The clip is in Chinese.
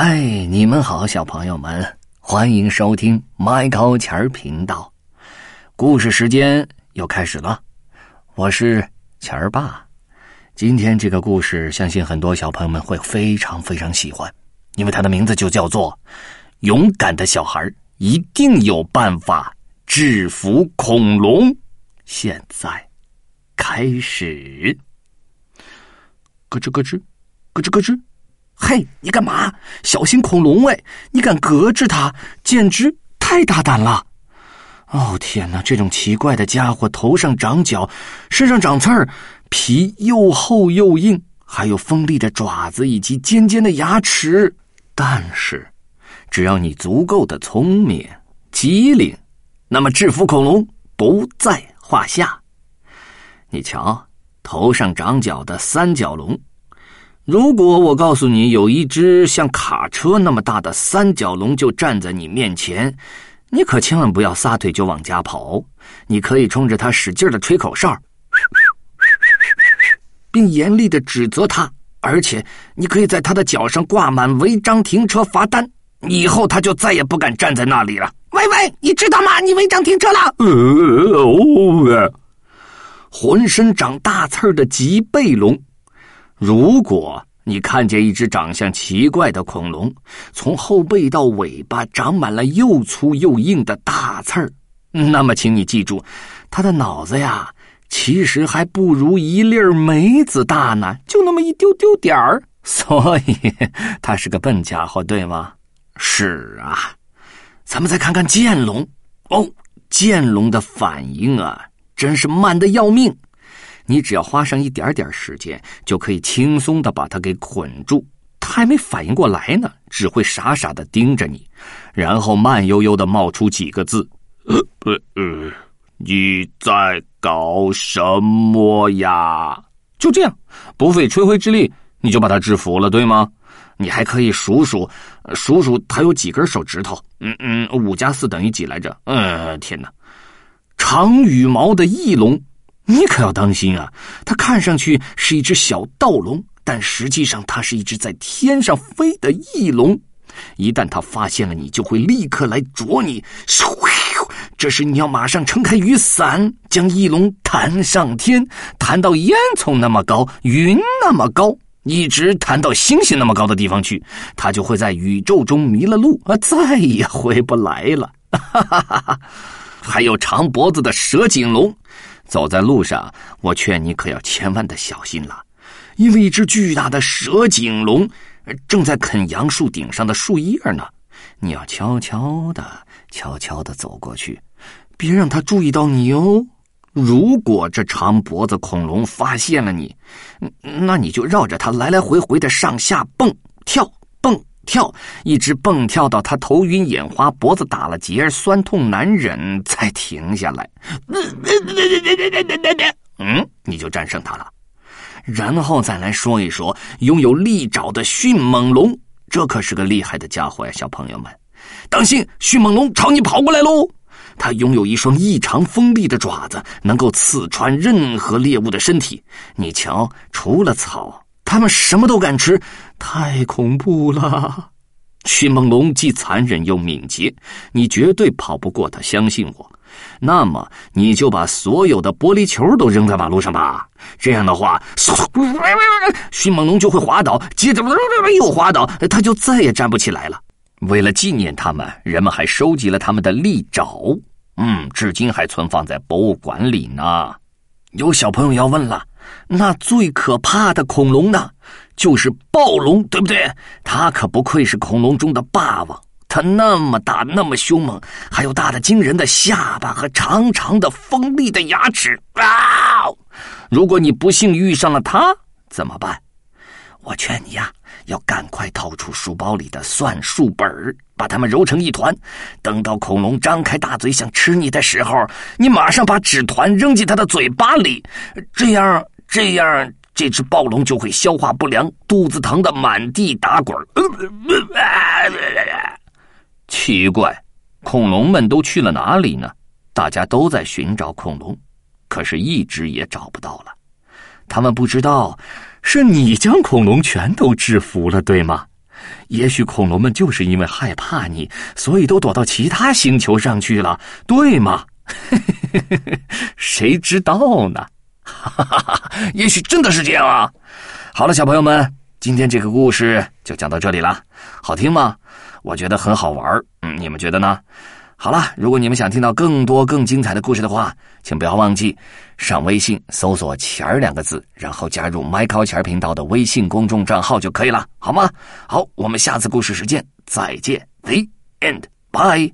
嗨，你们好，小朋友们，欢迎收听麦高钱儿频道。故事时间又开始了，我是钱儿爸。今天这个故事，相信很多小朋友们会非常非常喜欢，因为它的名字就叫做《勇敢的小孩一定有办法制服恐龙》。现在开始，咯吱咯吱，咯吱咯吱。嘿，你干嘛？小心恐龙！哎，你敢隔着它，简直太大胆了！哦天哪，这种奇怪的家伙头上长角，身上长刺儿，皮又厚又硬，还有锋利的爪子以及尖尖的牙齿。但是，只要你足够的聪明机灵，那么制服恐龙不在话下。你瞧，头上长角的三角龙。如果我告诉你有一只像卡车那么大的三角龙就站在你面前，你可千万不要撒腿就往家跑。你可以冲着它使劲的吹口哨，并严厉的指责它，而且你可以在它的脚上挂满违章停车罚单，以后它就再也不敢站在那里了。喂喂，你知道吗？你违章停车了！呃，浑身长大刺儿的棘背龙。如果你看见一只长相奇怪的恐龙，从后背到尾巴长满了又粗又硬的大刺儿，那么请你记住，它的脑子呀，其实还不如一粒梅子大呢，就那么一丢丢点儿，所以它是个笨家伙，对吗？是啊，咱们再看看剑龙哦，剑龙的反应啊，真是慢的要命。你只要花上一点点时间，就可以轻松的把它给捆住。它还没反应过来呢，只会傻傻的盯着你，然后慢悠悠的冒出几个字：“呃呃呃，你在搞什么呀？”就这样，不费吹灰之力，你就把它制服了，对吗？你还可以数数，数数它有几根手指头。嗯嗯，五加四等于几来着？嗯，天哪！长羽毛的翼龙。你可要当心啊！它看上去是一只小盗龙，但实际上它是一只在天上飞的翼龙。一旦它发现了你，就会立刻来啄你。这时你要马上撑开雨伞，将翼龙弹上天，弹到烟囱那么高、云那么高，一直弹到星星那么高的地方去，它就会在宇宙中迷了路，啊，再也回不来了。哈哈哈哈！还有长脖子的蛇颈龙。走在路上，我劝你可要千万的小心了，因为一只巨大的蛇颈龙正在啃杨树顶上的树叶呢。你要悄悄的、悄悄的走过去，别让它注意到你哦。如果这长脖子恐龙发现了你，那你就绕着它来来回回的上下蹦跳。跳，一直蹦跳到他头晕眼花、脖子打了结、酸痛难忍，才停下来。嗯，你就战胜他了。然后再来说一说拥有利爪的迅猛龙，这可是个厉害的家伙呀，小朋友们，当心，迅猛龙朝你跑过来喽！它拥有一双异常锋利的爪子，能够刺穿任何猎物的身体。你瞧，除了草。他们什么都敢吃，太恐怖了！迅猛龙既残忍又敏捷，你绝对跑不过它，相信我。那么，你就把所有的玻璃球都扔在马路上吧。这样的话，迅猛龙就会滑倒，接着又滑倒，它就再也站不起来了。为了纪念他们，人们还收集了他们的利爪，嗯，至今还存放在博物馆里呢。有小朋友要问了。那最可怕的恐龙呢，就是暴龙，对不对？它可不愧是恐龙中的霸王，它那么大，那么凶猛，还有大的惊人的下巴和长长的锋利的牙齿啊！如果你不幸遇上了它，怎么办？我劝你呀，要赶快掏出书包里的算术本把它们揉成一团。等到恐龙张开大嘴想吃你的时候，你马上把纸团扔进它的嘴巴里，这样。这样，这只暴龙就会消化不良，肚子疼的满地打滚。奇怪，恐龙们都去了哪里呢？大家都在寻找恐龙，可是一直也找不到了。他们不知道，是你将恐龙全都制服了，对吗？也许恐龙们就是因为害怕你，所以都躲到其他星球上去了，对吗？谁知道呢？哈哈哈！也许真的是这样啊！好了，小朋友们，今天这个故事就讲到这里了，好听吗？我觉得很好玩嗯，你们觉得呢？好了，如果你们想听到更多更精彩的故事的话，请不要忘记上微信搜索“钱儿”两个字，然后加入 Michael 钱儿频道的微信公众账号就可以了，好吗？好，我们下次故事时间再见，The End，Bye。